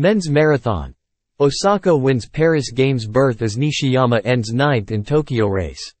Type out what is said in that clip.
Men's Marathon. Osaka wins Paris Games berth as Nishiyama ends ninth in Tokyo race.